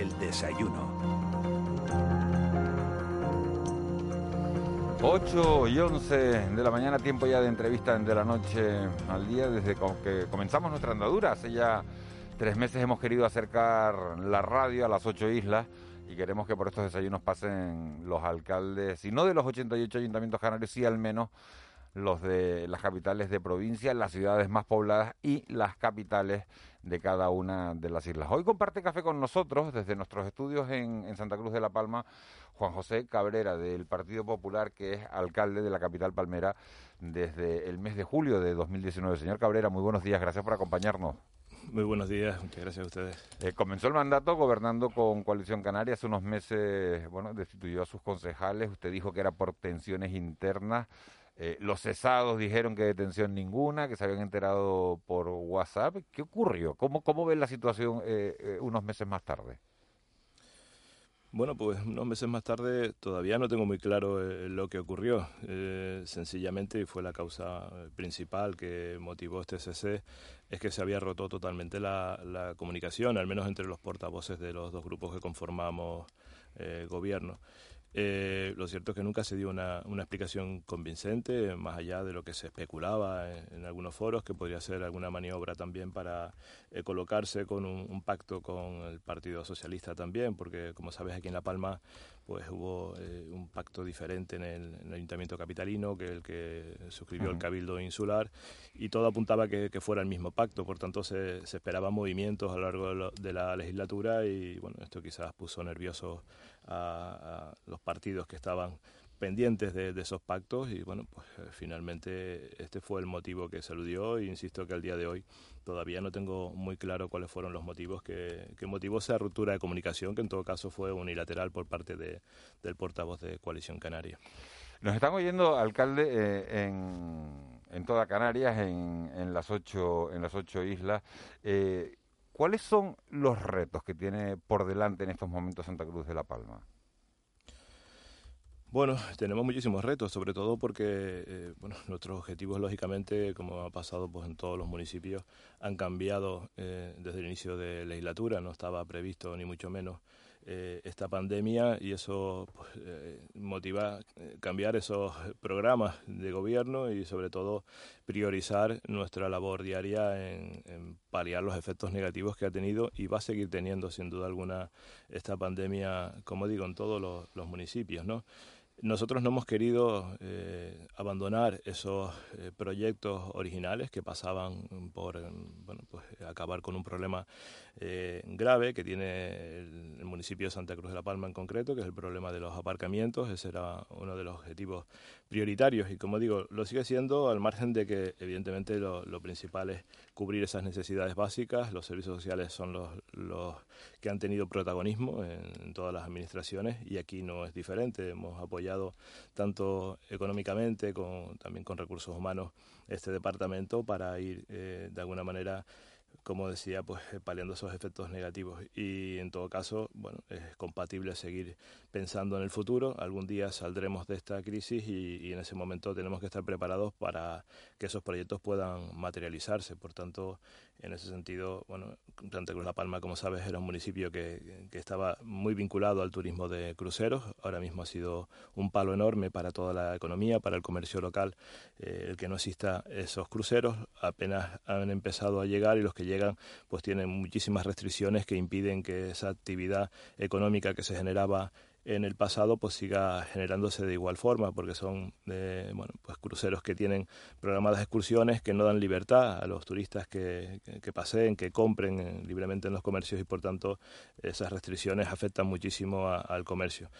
el desayuno. 8 y 11 de la mañana, tiempo ya de entrevista de la noche al día, desde que comenzamos nuestra andadura. Hace ya tres meses hemos querido acercar la radio a las ocho islas y queremos que por estos desayunos pasen los alcaldes, si no de los 88 ayuntamientos canarios, sí al menos los de las capitales de provincia, las ciudades más pobladas y las capitales de cada una de las islas. Hoy comparte café con nosotros desde nuestros estudios en, Santa Cruz de la Palma Juan José Cabrera del Partido Popular, que es alcalde de la capital palmera desde el mes de julio de 2019. Señor Cabrera, muy buenos días, gracias por acompañarnos. Muy buenos días, muchas gracias a ustedes. Eh, comenzó el mandato gobernando con Coalición Canaria. Hace unos meses, bueno, destituyó a sus concejales. Usted dijo que era por tensiones internas. Eh, los cesados dijeron que detención ninguna, que se habían enterado por WhatsApp. ¿Qué ocurrió? ¿Cómo, cómo ven la situación eh, eh, unos meses más tarde? Bueno, pues unos meses más tarde todavía no tengo muy claro lo que ocurrió. sencillamente, fue la causa principal que motivó este cese, es que se había roto totalmente la, la comunicación, al menos entre los portavoces de los dos grupos que conformamos gobierno. Eh, lo cierto es que nunca se dio una, explicación convincente, más allá de lo que se especulaba en, algunos foros, que podría ser alguna maniobra también para eh, colocarse con un, pacto con el Partido Socialista también, porque como sabes aquí en La Palma pues hubo eh, un pacto diferente en el, Ayuntamiento Capitalino que el que suscribió el Cabildo Insular y todo apuntaba que, que fuera el mismo pacto, por tanto se, se esperaban movimientos a lo largo de, la legislatura y bueno, esto quizás puso nerviosos a, los partidos que estaban pendientes de, esos pactos y bueno, pues eh, finalmente este fue el motivo que se aludió e insisto que al día de hoy todavía no tengo muy claro cuáles fueron los motivos que, que motivó esa ruptura de comunicación que en todo caso fue unilateral por parte de, del portavoz de Coalición Canaria. Nos están oyendo, alcalde, eh, en, en toda Canarias, en, en, las ocho, en las ocho islas. Eh, ¿Cuáles son los retos que tiene por delante en estos momentos Santa Cruz de la Palma? Bueno, tenemos muchísimos retos, sobre todo porque eh, bueno, nuestros objetivos, lógicamente, como ha pasado pues, en todos los municipios, han cambiado eh, desde el inicio de legislatura. No estaba previsto, ni mucho menos, eh, esta pandemia y eso pues, motiva cambiar esos programas de gobierno y sobre todo priorizar nuestra labor diaria en, paliar los efectos negativos que ha tenido y va a seguir teniendo sin duda alguna esta pandemia, como digo, en todos los, los municipios, ¿no? Nosotros no hemos querido eh, abandonar esos eh, proyectos originales que pasaban por bueno, pues, acabar con un problema eh, grave que tiene el, municipio de Santa Cruz de la Palma en concreto, que es el problema de los aparcamientos. Ese era uno de los objetivos prioritarios y, como digo, lo sigue siendo al margen de que, evidentemente, lo, principal es cubrir esas necesidades básicas. Los servicios sociales son los, los que han tenido protagonismo en, en todas las administraciones y aquí no es diferente. Hemos apoyado tanto económicamente como también con recursos humanos este departamento para ir eh, de alguna manera como decía, pues eh, paliando esos efectos negativos. Y en todo caso, bueno, es compatible seguir pensando en el futuro. Algún día saldremos de esta crisis y, en ese momento tenemos que estar preparados para que esos proyectos puedan materializarse. Por tanto, en ese sentido, bueno, Santa Cruz La Palma, como sabes, era un municipio que, que estaba muy vinculado al turismo de cruceros. Ahora mismo ha sido un palo enorme para toda la economía, para el comercio local, eh, el que no exista esos cruceros. Apenas han empezado a llegar y los que llegan pues tienen muchísimas restricciones que impiden que esa actividad económica que se generaba en el pasado pues siga generándose de igual forma porque son eh, bueno pues cruceros que tienen programadas excursiones que no dan libertad a los turistas que, que, paseen que compren eh, libremente en los comercios y por tanto esas restricciones afectan muchísimo al comercio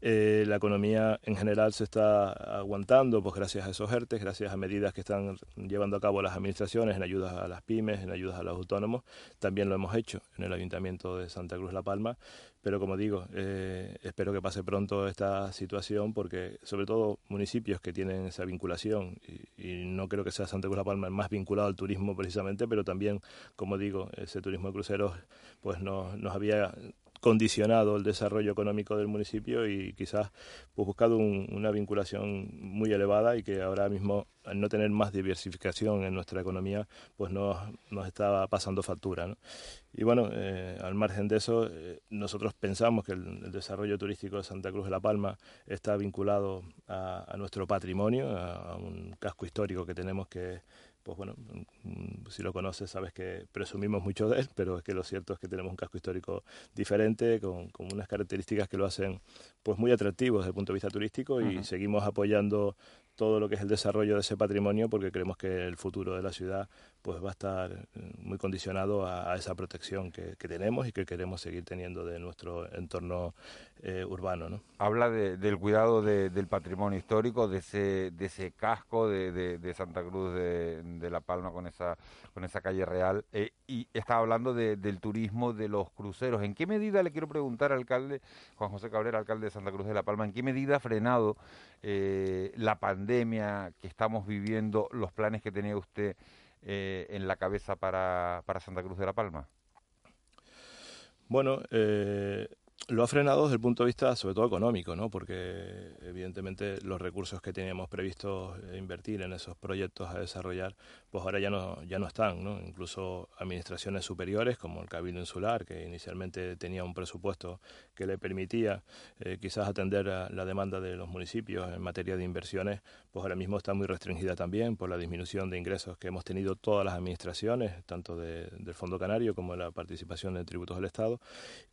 eh, la economía en general se está aguantando pues gracias a esos ERTES, gracias a medidas que están llevando a cabo las administraciones en ayudas a las pymes, en ayudas a los autónomos. También lo hemos hecho en el Ayuntamiento de Santa Cruz La Palma, pero como digo, eh, espero que pase pronto esta situación porque sobre todo municipios que tienen esa vinculación y, no creo que sea Santa Cruz La Palma el más vinculado al turismo precisamente, pero también, como digo, ese turismo de cruceros pues nos, nos había condicionado el desarrollo económico del municipio y quizás pues buscado una vinculación muy elevada y que ahora mismo al no tener más diversificación en nuestra economía pues nos, nos estaba pasando factura. Y bueno, eh, al margen de eso, eh, nosotros pensamos que el, desarrollo turístico de Santa Cruz de la Palma está vinculado a, nuestro patrimonio, a, un casco histórico que tenemos que pues bueno, mm, si lo conoces sabes que presumimos mucho de él, pero es que lo cierto es que tenemos un casco histórico diferente, con, unas características que lo hacen pues muy atractivo desde el punto de vista turístico y seguimos apoyando todo lo que es el desarrollo de ese patrimonio porque creemos que el futuro de la ciudad pues va a estar eh, muy condicionado a, esa protección que, tenemos y que queremos seguir teniendo de nuestro entorno eh, urbano. ¿no? Habla del cuidado del patrimonio histórico, de ese, de ese casco de, Santa Cruz de, La Palma con esa, con esa calle real eh, y está hablando del turismo de los cruceros. ¿En qué medida, le quiero preguntar, alcalde Juan José Cabrera, alcalde de Santa Cruz de La Palma, en qué medida ha frenado la pandemia? que estamos viviendo, los planes que tenía usted eh, en la cabeza para, para Santa Cruz de la Palma? Bueno, eh, lo ha frenado desde el punto de vista sobre todo económico, ¿no? porque evidentemente los recursos que teníamos previsto invertir en esos proyectos a desarrollar, pues ahora ya no, ya no están. ¿no? Incluso administraciones superiores como el Cabildo Insular, que inicialmente tenía un presupuesto que le permitía eh, quizás atender a la demanda de los municipios en materia de inversiones, pues ahora mismo está muy restringida también por la disminución de ingresos que hemos tenido todas las administraciones, tanto del Fondo Canario como de la participación en tributos del Estado,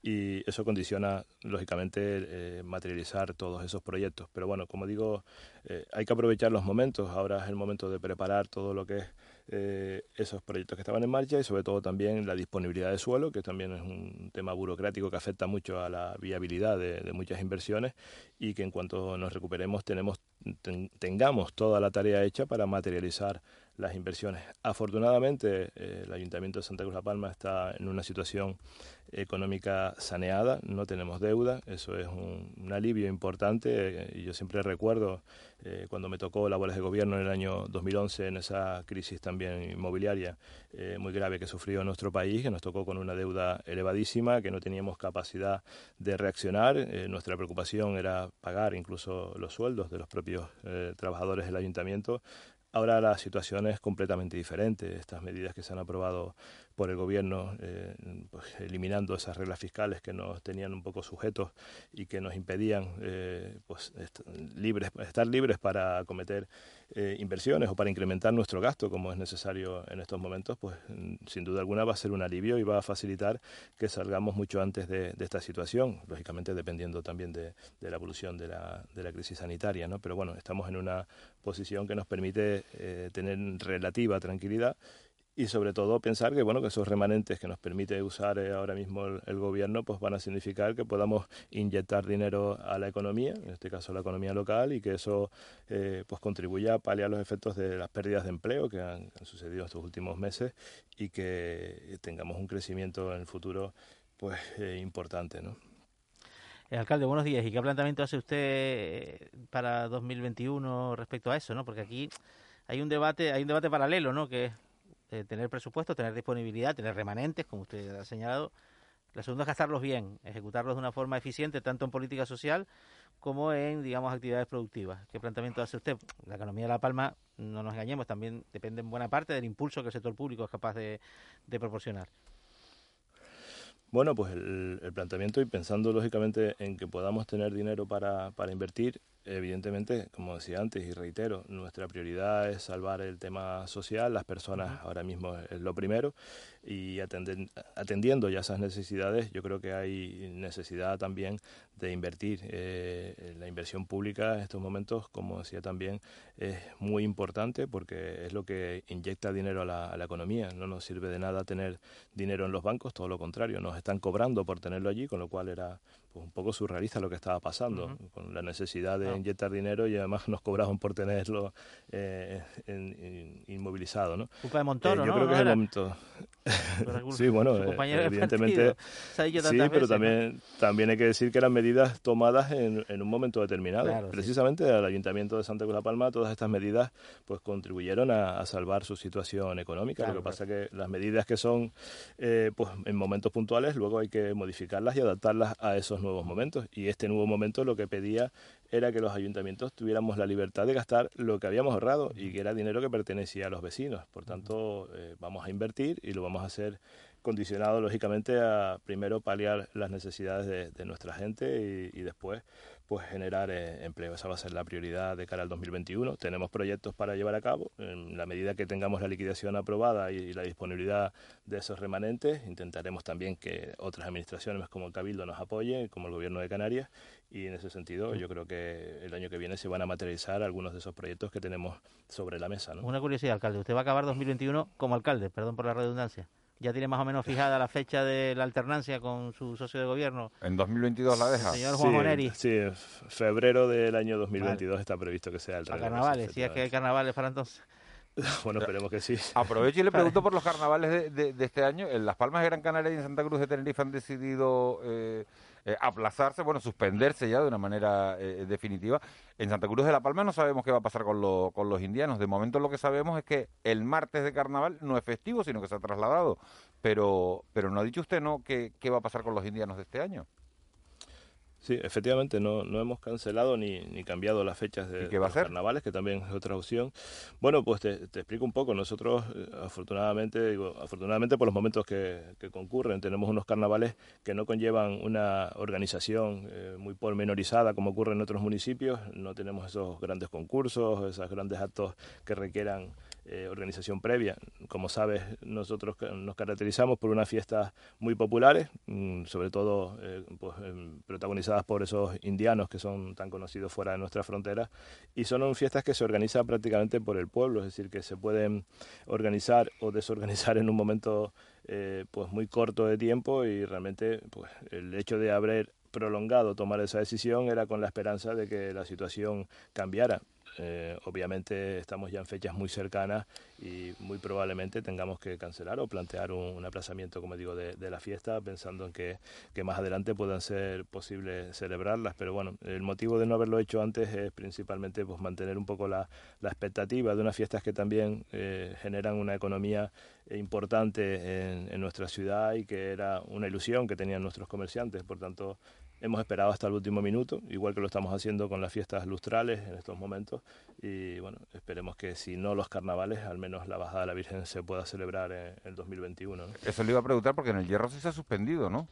y eso condiciona lógicamente, eh, materializar todos esos proyectos. Pero bueno, como digo, eh, hay que aprovechar los momentos. Ahora es el momento de preparar todo lo que es eh, esos proyectos que estaban en marcha y sobre todo también la disponibilidad de suelo, que también es un tema burocrático que afecta mucho a la viabilidad de, muchas inversiones y que en cuanto nos recuperemos tenemos, tengamos toda la tarea hecha para materializar las inversiones. Afortunadamente, el Ayuntamiento de Santa Cruz La Palma está en una situación económica saneada, no tenemos deuda, eso es un, alivio importante y yo siempre recuerdo eh, cuando me tocó labores de gobierno en el año 2011 en esa crisis también inmobiliaria eh, muy grave que sufrió nuestro país, que nos tocó con una deuda elevadísima, que no teníamos capacidad de reaccionar, eh, nuestra preocupación era pagar incluso los sueldos de los propios trabajadores del ayuntamiento, Ahora la situación es completamente diferente. Estas medidas que se han aprobado por el gobierno, eh, pues, eliminando esas reglas fiscales que nos tenían un poco sujetos y que nos impedían eh, pues, estar libres para cometer eh, inversiones o para incrementar nuestro gasto, como es necesario en estos momentos, pues sin duda alguna va a ser un alivio y va a facilitar que salgamos mucho antes de, esta situación, lógicamente dependiendo también de, la evolución de la, de la, crisis sanitaria, ¿no? Pero bueno, estamos en una posición que nos permite tener relativa tranquilidad y sobre todo pensar que bueno que esos remanentes que nos permite usar eh, ahora mismo el, gobierno pues van a significar que podamos inyectar dinero a la economía en este caso a la economía local y que eso eh, pues contribuya a paliar los efectos de las pérdidas de empleo que han, sucedido estos últimos meses y que tengamos un crecimiento en el futuro pues eh, importante ¿no? alcalde, buenos días. ¿Y qué planteamiento hace usted para 2021 respecto a eso? ¿no? Porque aquí hay un debate, hay un debate paralelo, ¿no? Que eh, tener presupuesto, tener disponibilidad, tener remanentes, como usted ha señalado. La segunda es gastarlos bien, ejecutarlos de una forma eficiente, tanto en política social como en, digamos, actividades productivas. ¿Qué planteamiento hace usted? La economía de La Palma, no nos engañemos, también depende en buena parte del impulso que el sector público es capaz de, proporcionar. Bueno, pues el, planteamiento y pensando lógicamente en que podamos tener dinero para invertir, Evidentemente, como decía antes y reitero, nuestra prioridad es salvar el tema social, las personas ahora mismo es lo primero y atendiendo ya esas necesidades, yo creo que hay necesidad también de invertir. Eh, la inversión pública en estos momentos, como decía también, es muy importante porque es lo que inyecta dinero a la, economía. No nos sirve de nada tener dinero en los bancos, todo lo contrario, nos están cobrando por tenerlo allí, con lo cual era pues, un poco surrealista lo que estaba pasando, con la necesidad de inyectar dinero y además nos cobraban por tenerlo eh, inmovilizado. ¿no? Culpa de Montoro, eh, yo creo que es el momento. sí, bueno, evidentemente. Sí, pero también, también hay que decir que eran medidas tomadas en, un momento determinado. Precisamente al Ayuntamiento de Santa Cruz de la Palma todas estas medidas pues contribuyeron a, salvar su situación económica. Lo que pasa es que las medidas que son pues en momentos puntuales luego hay que modificarlas y adaptarlas a esos nuevos momentos. Y este nuevo momento lo que pedía era que los ayuntamientos tuviéramos la libertad de gastar lo que habíamos ahorrado y que era dinero que pertenecía a los vecinos. Por tanto, eh, vamos a invertir y lo vamos a hacer condicionado, lógicamente, a primero paliar las necesidades de, nuestra gente y, después pues generar eh, empleo. Esa va a ser la prioridad de cara al 2021. Tenemos proyectos para llevar a cabo. En la medida que tengamos la liquidación aprobada y, la disponibilidad de esos remanentes, intentaremos también que otras administraciones como el Cabildo nos apoyen, como el Gobierno de Canarias, y en ese sentido yo creo que el año que viene se van a materializar algunos de esos proyectos que tenemos sobre la mesa. Una curiosidad, alcalde. Usted va a acabar 2021 como alcalde, perdón por la redundancia ya tiene más o menos fijada la fecha de la alternancia con su socio de gobierno. ¿En 2022 la deja? Señor Juan sí, Sí, febrero del año 2022 está previsto que sea el A carnavales, si es que hay carnavales para entonces. Bueno, esperemos que sí. Aprovecho y le pregunto por los carnavales de, de, este año. En Las Palmas de Gran Canaria y en Santa Cruz de Tenerife han decidido eh, eh, aplazarse, bueno, suspenderse ya de una manera eh, definitiva. En Santa Cruz de la Palma no sabemos qué va a pasar con, con los indianos. De momento lo que sabemos es que el martes de carnaval no es festivo, sino que se ha trasladado. Pero, pero no ha dicho usted, ¿no?, qué, qué va a pasar con los indianos de este año. Sí, efectivamente, no, no hemos cancelado ni, ni cambiado las fechas de, los carnavales, que también es otra opción. Bueno, pues te, explico un poco. Nosotros, eh, afortunadamente, digo, afortunadamente por los momentos que, concurren, tenemos unos carnavales que no conllevan una organización eh, muy pormenorizada como ocurre en otros municipios. No tenemos esos grandes concursos, esos grandes actos que requieran eh, organización previa. Como sabes, nosotros nos caracterizamos por unas fiestas muy populares, mm, sobre todo eh, pues, em, protagonizadas por esos indianos que son tan conocidos fuera de nuestra frontera, y son fiestas que se organizan prácticamente por el pueblo, es decir, que se pueden organizar o desorganizar en un momento eh, pues muy corto de tiempo y realmente pues, el hecho de haber prolongado tomar esa decisión era con la esperanza de que la situación cambiara. Eh, obviamente estamos ya en fechas muy cercanas y muy probablemente tengamos que cancelar o plantear un, aplazamiento, como digo, de, la fiesta, pensando en que, más adelante puedan ser posibles celebrarlas. Pero bueno, el motivo de no haberlo hecho antes es principalmente pues, mantener un poco la, expectativa de unas fiestas que también eh, generan una economía importante en, en nuestra ciudad y que era una ilusión que tenían nuestros comerciantes. Por tanto, Hemos esperado hasta el último minuto, igual que lo estamos haciendo con las fiestas lustrales en estos momentos. Y bueno, esperemos que si no los carnavales, al menos la bajada de la Virgen se pueda celebrar en el 2021. Eso le iba a preguntar porque en el Hierro sí se ha suspendido, ¿no?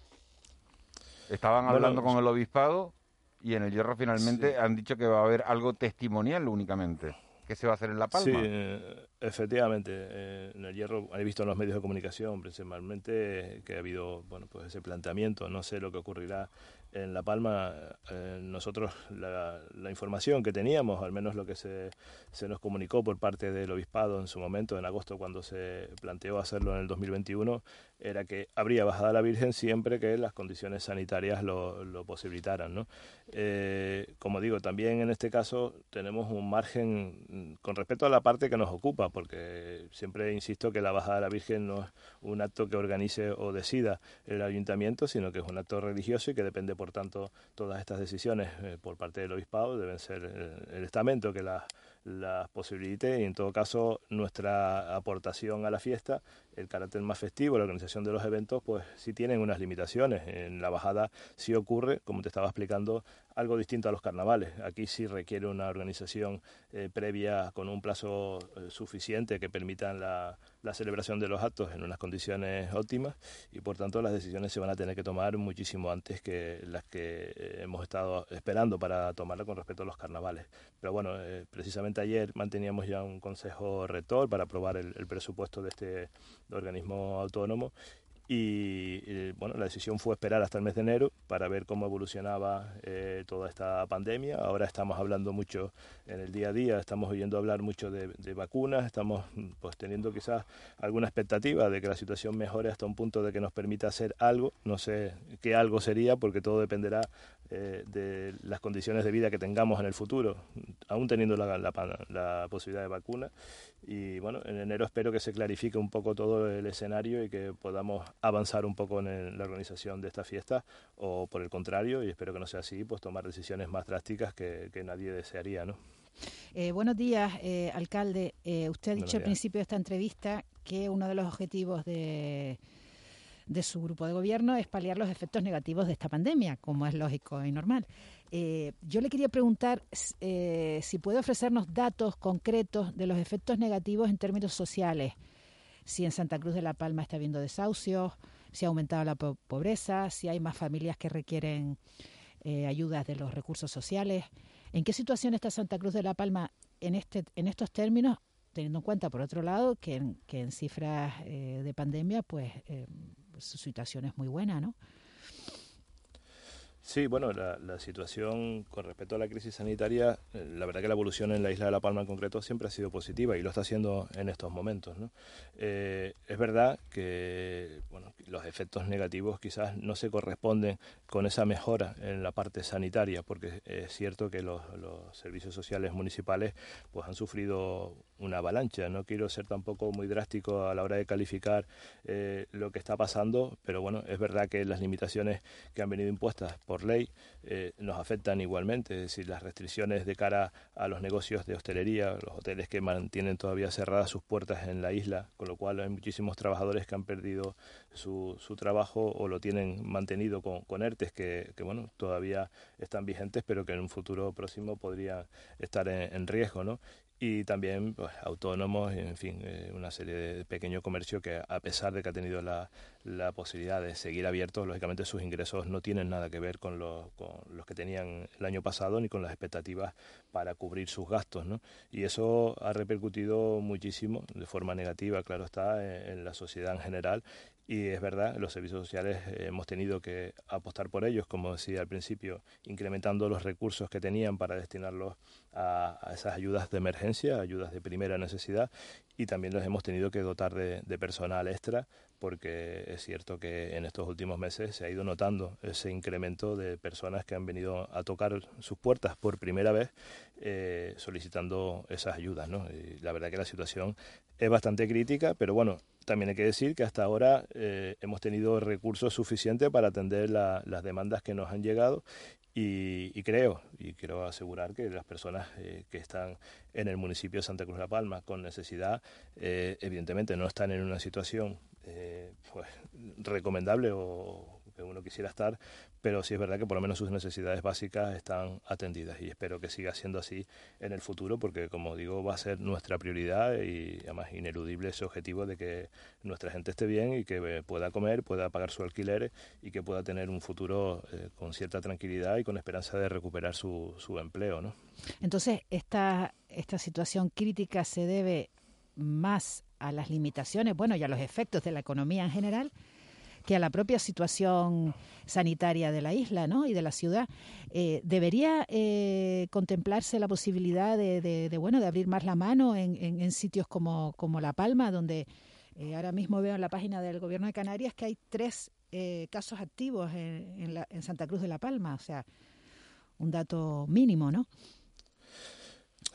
Estaban hablando con el obispado y en el Hierro finalmente han dicho que va a haber algo testimonial únicamente. ¿Qué se va a hacer en La Palma? Sí, eh, efectivamente. Eh, en el Hierro he visto en los medios de comunicación principalmente que ha habido bueno pues ese planteamiento. No sé lo que ocurrirá en La Palma, eh, nosotros la, información que teníamos, al menos lo que se, se, nos comunicó por parte del obispado en su momento, en agosto, cuando se planteó hacerlo en el 2021, era que habría bajada la Virgen siempre que las condiciones sanitarias lo, lo posibilitaran. ¿no? Eh, como digo, también en este caso tenemos un margen con respecto a la parte que nos ocupa, porque siempre insisto que la bajada de la Virgen no es un acto que organice o decida el ayuntamiento, sino que es un acto religioso y que depende, por tanto, todas estas decisiones eh, por parte del obispado deben ser el, estamento que las las posibilite y en todo caso nuestra aportación a la fiesta, el carácter más festivo, la organización de los eventos, pues sí tienen unas limitaciones. En la bajada sí ocurre, como te estaba explicando, algo distinto a los carnavales. Aquí sí requiere una organización eh, previa con un plazo eh, suficiente que permitan la, la, celebración de los actos en unas condiciones óptimas y por tanto las decisiones se van a tener que tomar muchísimo antes que las que eh, hemos estado esperando para tomarla con respecto a los carnavales. Pero bueno, precisamente ayer manteníamos ya un consejo rector para aprobar el presupuesto de este organismo autónomo y, bueno, la decisión fue esperar hasta el mes de enero para ver cómo evolucionaba eh, toda esta pandemia. Ahora estamos hablando mucho en el día a día, estamos oyendo hablar mucho de, vacunas, estamos pues teniendo quizás alguna expectativa de que la situación mejore hasta un punto de que nos permita hacer algo. No sé qué algo sería porque todo dependerá eh, de las condiciones de vida que tengamos en el futuro, aún teniendo la, la, posibilidad de vacuna. Y bueno, en enero espero que se clarifique un poco todo el escenario y que podamos avanzar un poco en la organización de esta fiesta, o por el contrario, y espero que no sea así, pues tomar decisiones más drásticas que, nadie desearía, ¿no? Eh, buenos días, eh, alcalde. usted ha dicho al principio de esta entrevista que uno de los objetivos de de su grupo de gobierno es paliar los efectos negativos de esta pandemia, como es lógico y normal. Eh, yo le quería preguntar eh, si puede ofrecernos datos concretos de los efectos negativos en términos sociales, si en Santa Cruz de la Palma está habiendo desahucios, si ha aumentado la pobreza, si hay más familias que requieren eh, ayudas de los recursos sociales. ¿En qué situación está Santa Cruz de la Palma en, este, en estos términos teniendo en cuenta, por otro lado, que en, que en cifras de pandemia, pues pues, su situación es muy buena, ¿no? Sí, bueno, la, situación con respecto a la crisis sanitaria, eh, la verdad que la evolución en la isla de La Palma en concreto siempre ha sido positiva y lo está haciendo en estos momentos. ¿no? Eh, es verdad que bueno, los efectos negativos quizás no se corresponden con esa mejora en la parte sanitaria, porque es cierto que los, los servicios sociales municipales pues, han sufrido una avalancha. No quiero ser tampoco muy drástico a la hora de calificar eh, lo que está pasando, pero bueno, es verdad que las limitaciones que han venido impuestas por ley eh, nos afectan igualmente, es decir, las restricciones de cara a los negocios de hostelería, los hoteles que mantienen todavía cerradas sus puertas en la isla, con lo cual hay muchísimos trabajadores que han perdido su, su trabajo o lo tienen mantenido con, con ERTES que, que, bueno, todavía están vigentes, pero que en un futuro próximo podrían estar en, en riesgo, ¿no? Y también pues, autónomos, en fin, eh, una serie de pequeño comercio que a pesar de que ha tenido la, la posibilidad de seguir abiertos, lógicamente sus ingresos no tienen nada que ver con los, con los que tenían el año pasado ni con las expectativas para cubrir sus gastos. ¿no? Y eso ha repercutido muchísimo, de forma negativa, claro está, en la sociedad en general y es verdad, los servicios sociales eh, hemos tenido que apostar por ellos, como decía al principio, incrementando los recursos que tenían para destinarlos a, esas ayudas de emergencia, ayudas de primera necesidad, y también los hemos tenido que dotar de, de personal extra porque es cierto que en estos últimos meses se ha ido notando ese incremento de personas que han venido a tocar sus puertas por primera vez eh, solicitando esas ayudas. ¿no? La verdad que la situación es bastante crítica, pero bueno, también hay que decir que hasta ahora eh, hemos tenido recursos suficientes para atender las demandas que nos han llegado y, creo, y quiero asegurar que las personas eh, que están en el municipio de Santa Cruz la Palma con necesidad, evidentemente no están en una situación pues recomendable o que uno quisiera estar, pero sí es verdad que por lo menos sus necesidades básicas están atendidas y espero que siga siendo así en el futuro porque como digo va a ser nuestra prioridad y además ineludible ese objetivo de que nuestra gente esté bien y que pueda comer, pueda pagar su alquiler y que pueda tener un futuro eh, con cierta tranquilidad y con esperanza de recuperar su, su empleo. ¿no? Entonces, esta, esta situación crítica se debe más a las limitaciones, bueno, y a los efectos de la economía en general, que a la propia situación sanitaria de la isla ¿no? y de la ciudad. Eh, ¿Debería eh, contemplarse la posibilidad de, bueno, de abrir más la mano en, sitios como, como La Palma, donde eh, ahora mismo veo en la página del Gobierno de Canarias que hay tres casos activos en, en Santa Cruz de La Palma? O sea, un dato mínimo, ¿no?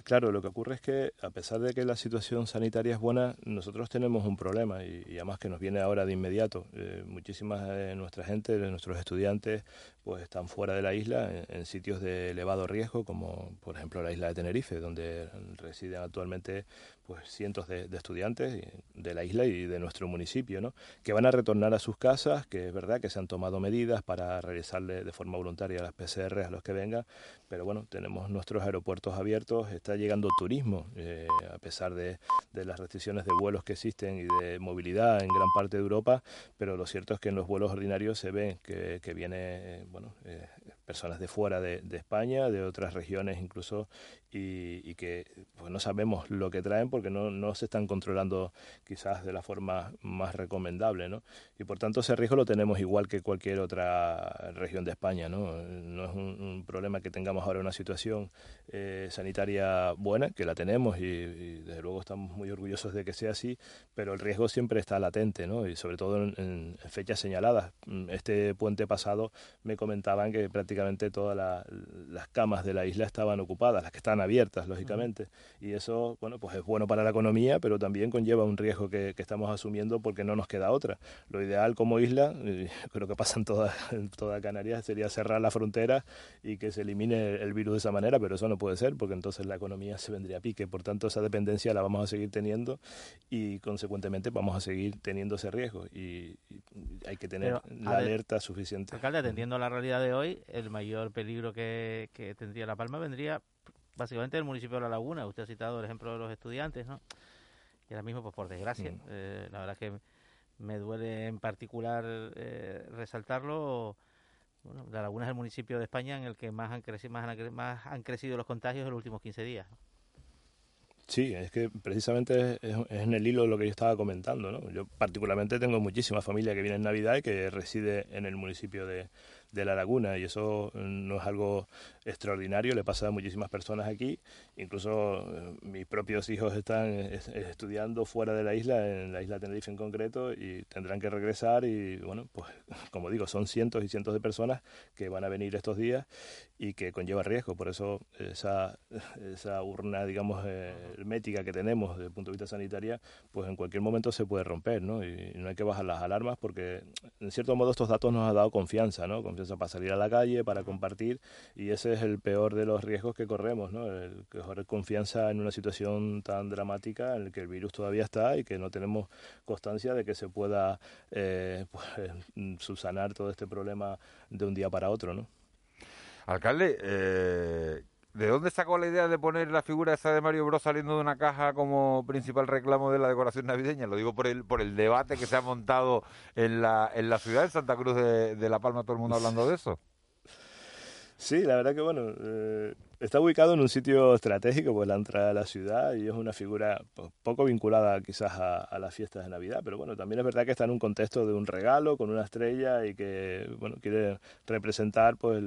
Claro, lo que ocurre es que a pesar de que la situación sanitaria es buena, nosotros tenemos un problema y, además que nos viene ahora de inmediato. Eh, muchísima de nuestra gente, de nuestros estudiantes, pues están fuera de la isla en, sitios de elevado riesgo, como por ejemplo la isla de Tenerife, donde residen actualmente pues cientos de, estudiantes de la isla y de nuestro municipio, ¿no? que van a retornar a sus casas, que es verdad que se han tomado medidas para realizarle de forma voluntaria las PCR a los que vengan, pero bueno, tenemos nuestros aeropuertos abiertos, está llegando turismo, eh, a pesar de, las restricciones de vuelos que existen y de movilidad en gran parte de Europa, pero lo cierto es que en los vuelos ordinarios se ve que, que viene, eh, bueno, eh, personas de fuera de, España, de otras regiones incluso, y, que pues no sabemos lo que traen porque no, no, se están controlando quizás de la forma más recomendable, ¿no? Y por tanto ese riesgo lo tenemos igual que cualquier otra región de España, ¿no? No es un, problema que tengamos ahora una situación eh, sanitaria buena, que la tenemos y, desde luego estamos muy orgullosos de que sea así, pero el riesgo siempre está latente, ¿no? Y sobre todo en, en fechas señaladas. Este puente pasado me comentaban que prácticamente prácticamente todas las camas de la isla estaban ocupadas, las que están abiertas, lógicamente. Y eso, bueno, pues es bueno para la economía, pero también conlleva un riesgo que, estamos asumiendo porque no nos queda otra. Lo ideal como isla, creo que pasa en toda, en toda Canarias, sería cerrar la frontera y que se elimine el virus de esa manera, pero eso no puede ser porque entonces la economía se vendría a pique. Por tanto, esa dependencia la vamos a seguir teniendo y consecuentemente vamos a seguir teniendo ese riesgo y, hay que tener la alerta suficiente. Alcalde, atendiendo a la realidad de hoy, el mayor peligro que, tendría La Palma vendría básicamente del municipio de La Laguna. Usted ha citado el ejemplo de los estudiantes, ¿no? Y ahora mismo, pues por desgracia, mm. eh, la verdad que me duele en particular eh, resaltarlo. Bueno, La Laguna es el municipio de España en el que más han crecido, más han, más han crecido los contagios en los últimos 15 días. Sí, es que precisamente es, en el hilo de lo que yo estaba comentando. ¿no? Yo particularmente tengo muchísima familia que viene en Navidad y que reside en el municipio de, de la laguna y eso no es algo extraordinario, le pasa a muchísimas personas aquí, incluso eh, mis propios hijos están estudiando fuera de la isla, en la isla Tenerife en concreto, y tendrán que regresar y bueno, pues como digo, son cientos y cientos de personas que van a venir estos días y que conlleva riesgo, por eso esa, esa urna, digamos, eh, hermética que tenemos desde el punto de vista sanitario, pues en cualquier momento se puede romper, ¿no? Y no hay que bajar las alarmas porque en cierto modo estos datos nos han dado confianza, ¿no? Para salir a la calle, para compartir, y ese es el peor de los riesgos que corremos, ¿no? El correr confianza en una situación tan dramática en la que el virus todavía está y que no tenemos constancia de que se pueda eh, pues, subsanar todo este problema de un día para otro, ¿no? Alcalde, eh, ¿De dónde sacó la idea de poner la figura esa de Mario Bros saliendo de una caja como principal reclamo de la decoración navideña? Lo digo por el por el debate que se ha montado en la, en la ciudad de Santa Cruz de, La Palma, todo el mundo hablando de eso. Sí, la verdad que bueno, eh, está ubicado en un sitio estratégico, pues la entrada a la ciudad y es una figura pues, poco vinculada quizás a, las fiestas de Navidad, pero bueno, también es verdad que está en un contexto de un regalo con una estrella y que bueno quiere representar pues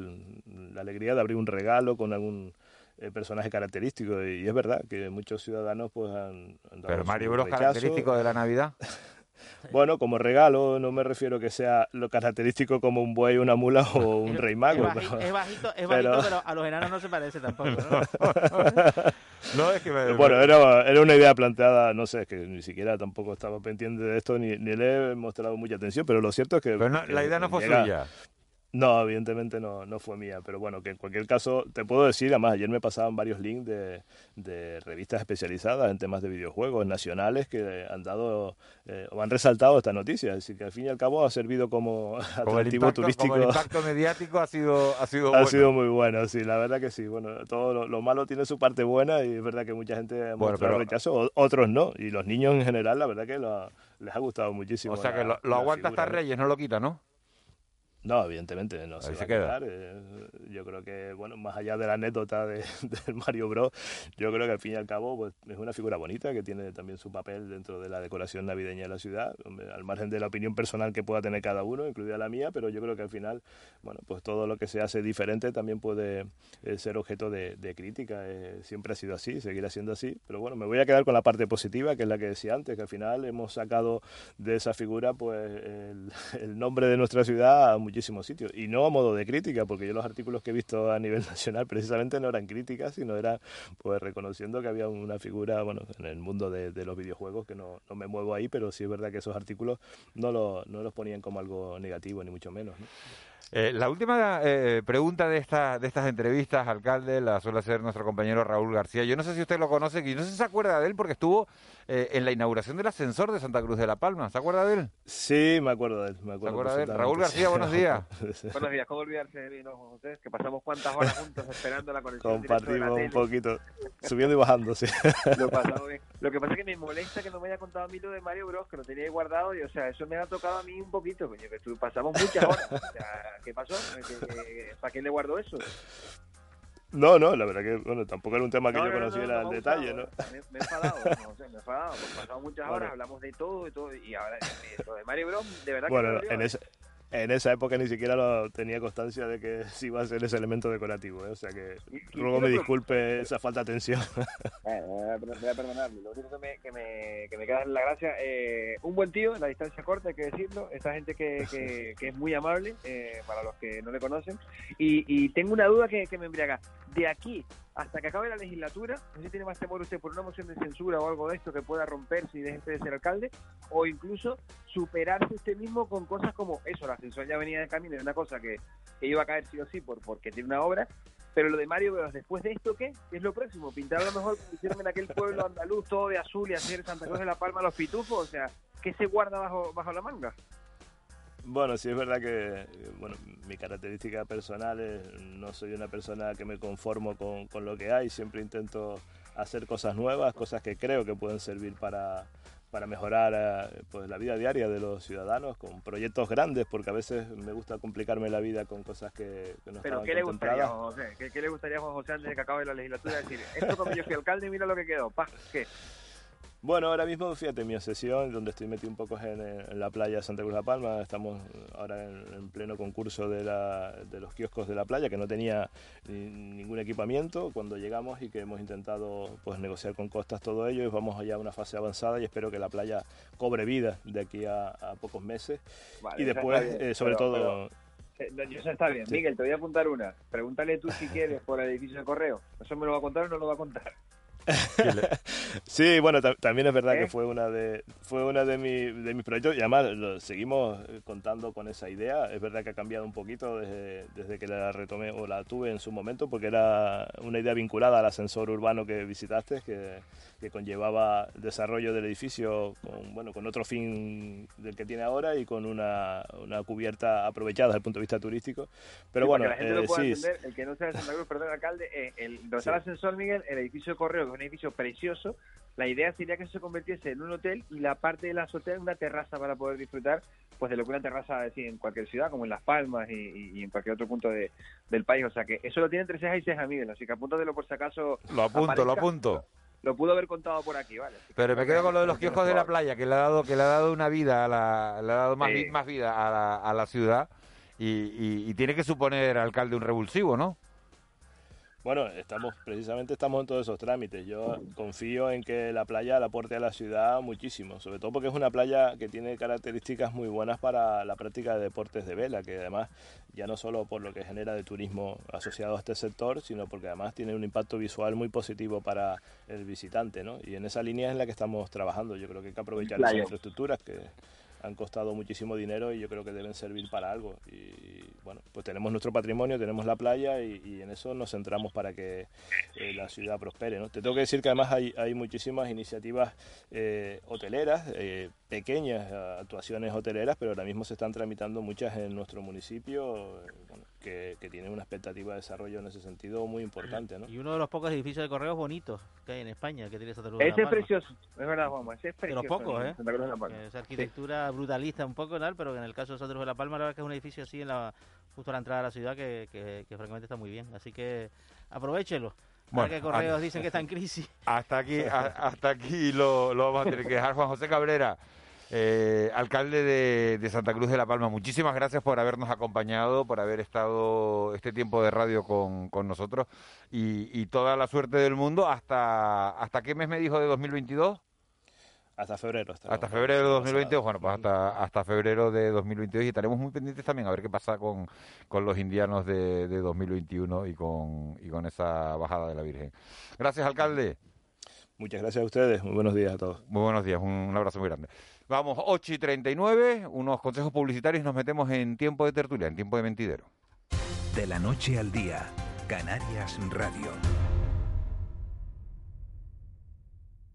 la alegría de abrir un regalo con algún eh, personaje característico. Y, es verdad que muchos ciudadanos pues han, pero Mario Bros característico de la Navidad Bueno, como regalo, no me refiero que sea lo característico como un buey, una mula o un rey mago. Es, bajito, es bajito, pero... a los enanos no se parece tampoco, ¿no? no es que Bueno, era, era, una idea planteada, no sé, es que ni siquiera tampoco estaba pendiente de esto, ni, ni le he mostrado mucha atención, pero lo cierto es que... Pero la idea no fue suya. No, evidentemente no, no fue mía, pero bueno, que en cualquier caso te puedo decir, además ayer me pasaban varios links de, de revistas especializadas en temas de videojuegos nacionales que han dado eh, o han resaltado esta noticia, así que al fin y al cabo ha servido como, atractivo turístico. el impacto mediático ha sido ha sido ha sido muy bueno, sí, la verdad que sí. Bueno, todo lo, malo tiene su parte buena y es verdad que mucha gente ha mostrado rechazo, otros no, y los niños en general la verdad que les ha gustado muchísimo. O sea que lo, lo aguanta hasta Reyes, no lo quita, ¿no? No, evidentemente no se, va a quedar. Eh, yo creo que, bueno, más allá de la anécdota de, Mario Bros, yo creo que al fin y al cabo pues, es una figura bonita que tiene también su papel dentro de la decoración navideña de la ciudad, al margen de la opinión personal que pueda tener cada uno, incluida la mía, pero yo creo que al final, bueno, pues todo lo que se hace diferente también puede eh, ser objeto de, crítica. Eh, siempre ha sido así, seguirá siendo así, pero bueno, me voy a quedar con la parte positiva, que es la que decía antes, que al final hemos sacado de esa figura pues el, el nombre de nuestra ciudad muchísimos sitios. Y no a modo de crítica, porque yo los artículos que he visto a nivel nacional precisamente no eran críticas, sino eran pues reconociendo que había una figura, bueno, en el mundo de, los videojuegos, que no, no, me muevo ahí, pero sí es verdad que esos artículos no, lo, no los ponían como algo negativo, ni mucho menos. Eh, la última eh, pregunta de, esta, de estas entrevistas, alcalde, la suele hacer nuestro compañero Raúl García. Yo no sé si usted lo conoce, y no sé si se acuerda de él porque estuvo eh, en la inauguración del ascensor de Santa Cruz de la Palma. ¿Se acuerda de él? Sí, me acuerdo de él. Me acuerdo de él? Raúl García, buenos días. buenos días, ¿cómo olvidarse de mí, ustedes? Que pasamos cuántas horas juntos esperando la conexión. Compartimos un poquito, subiendo y bajando, sí. lo, lo, que pasa es que me molesta que no me haya contado a mí lo de Mario Bros, que lo tenía ahí guardado, y o sea, eso me ha tocado a mí un poquito, coño, que pasamos muchas horas. O sea, ¿qué pasó? ¿Para qué le guardo eso? No, no, la verdad que bueno, tampoco era un tema que yo conociera al detalle, ¿no? Me, he enfadado, no sé, me he enfadado, porque pasado muchas horas, hablamos de todo y todo, y ahora lo de Mario Bros, de verdad bueno, que en ese, en esa época ni siquiera lo tenía constancia de que sí iba a ser ese elemento decorativo, ¿eh? o sea que luego me disculpe esa falta de atención. Eh, voy a perdonarme, lo único que me, que me, que me queda es la gracia, eh, un buen tío, en la distancia corta hay que decirlo, esa gente que, que, que es muy amable, eh, para los que no le conocen, y, y tengo una duda que, que me embriaga, de aquí hasta que acabe la legislatura, no sé si tiene más temor usted por una moción de censura o algo de esto que pueda romperse y deje de ser alcalde, o incluso superarse usted mismo con cosas como eso, la ascensor ya venía de camino, es una cosa que, iba a caer sí o sí por, porque tiene una obra, pero lo de Mario Veros, después de esto, ¿qué? ¿Qué es lo próximo? ¿Pintar a lo mejor como hicieron en aquel pueblo andaluz todo de azul y hacer Santa Cruz de la Palma los pitufos? O sea, ¿qué se guarda bajo, bajo la manga? Bueno, sí es verdad que bueno, mi característica personal es no soy una persona que me conformo con, con, lo que hay, siempre intento hacer cosas nuevas, cosas que creo que pueden servir para, para mejorar eh, pues, la vida diaria de los ciudadanos, con proyectos grandes, porque a veces me gusta complicarme la vida con cosas que, que no ¿Pero qué le gustaría, José? ¿Qué, ¿Qué, le gustaría a Juan José antes de que acabe la legislatura? decir, esto como yo fui alcalde, mira lo que quedó, pa, ¿qué? Bueno, ahora mismo, fíjate, mi obsesión, donde estoy metido un poco es en, la playa de Santa Cruz de la Palma. Estamos ahora en, pleno concurso de, la, de, los kioscos de la playa, que no tenía ningún equipamiento cuando llegamos y que hemos intentado pues, negociar con costas todo ello. Y vamos allá a una fase avanzada y espero que la playa cobre vida de aquí a, pocos meses. y después, eh, sobre todo... Pero, eh, eso está bien. Miguel, te voy a apuntar una. Pregúntale tú si quieres por el edificio de correo. ¿Eso me lo va a contar o no lo va a contar? sí, bueno, también es verdad que ¿Eh? fue una de fue una de, de mis proyectos y además lo seguimos eh, contando con esa idea. Es verdad que ha cambiado un poquito desde, desde, que la retomé o la tuve en su momento porque era una idea vinculada al ascensor urbano que visitaste, que, que conllevaba el desarrollo del edificio con, bueno, con otro fin del que tiene ahora y con una, una cubierta aprovechada desde el punto de vista turístico. Pero bueno, eh, sí, el que no sea de Santa Cruz, perdón, alcalde, eh, el, donde está el ascensor, Miguel, el edificio Correo, que un edificio precioso, la idea sería que se convirtiese en un hotel y la parte de la azotea en una terraza para poder disfrutar pues de lo que una terraza decir, en cualquier ciudad, como en Las Palmas y, en cualquier otro punto de, del país. O sea que eso lo tiene entre cejas y cejas, Miguel. Así que apúntatelo por si acaso. Lo apunto, lo apunto lo pudo haber contado por aquí, ¿vale? Pero me quedo con lo de los kioscos de la playa, que le ha dado, que le ha dado una vida, a la, le ha dado más, más vida a la, a la ciudad y, y, tiene que suponer alcalde un revulsivo, ¿no? Bueno, estamos precisamente estamos en todos esos trámites. Yo confío en que la playa la aporte a la ciudad muchísimo, sobre todo porque es una playa que tiene características muy buenas para la práctica de deportes de vela, que además ya no solo por lo que genera de turismo asociado a este sector, sino porque además tiene un impacto visual muy positivo para el visitante, ¿no? Y en esa línea es en la que estamos trabajando. Yo creo que hay que aprovechar las infraestructuras que han costado muchísimo dinero y yo creo que deben servir para algo. Y bueno, pues tenemos nuestro patrimonio, tenemos la playa y, en eso nos centramos para que eh, la ciudad prospere. ¿no? Te tengo que decir que además hay, hay muchísimas iniciativas eh, hoteleras, eh, pequeñas actuaciones hoteleras, pero ahora mismo se están tramitando muchas en nuestro municipio. Que, que tienen una expectativa de desarrollo en ese sentido muy importante. ¿no? Y uno de los pocos edificios de correos bonitos que hay en España, que tiene esa Ese es precioso, es verdad, Juanma, ese es precioso. De los pocos, ¿eh? Esa arquitectura brutalista un poco, tal, pero que en el caso de Santa Cruz de la Palma, la verdad que es un edificio así en la justo a la entrada de la ciudad que, que, francamente está muy bien. Así que aprovechelo. Bueno, que Correos dicen que está en crisis. Hasta aquí, hasta aquí lo, lo, vamos a tener que dejar. Juan José Cabrera, eh, alcalde de, de, Santa Cruz de la Palma, muchísimas gracias por habernos acompañado, por haber estado este tiempo de radio con, con nosotros y, y, toda la suerte del mundo. ¿Hasta, ¿Hasta qué mes me dijo de 2022? Hasta febrero. Hasta, febrero de 2022, bueno, pues hasta, hasta febrero de 2022 y estaremos muy pendientes también a ver qué pasa con, con los indianos de, de 2021 y con, y con esa bajada de la Virgen. Gracias, alcalde. Muchas gracias a ustedes. Muy buenos días a todos. Muy buenos días. Un, abrazo muy grande. Vamos, 8 y 39, unos consejos publicitarios nos metemos en tiempo de tertulia, en tiempo de mentidero. De la noche al día, Canarias Radio.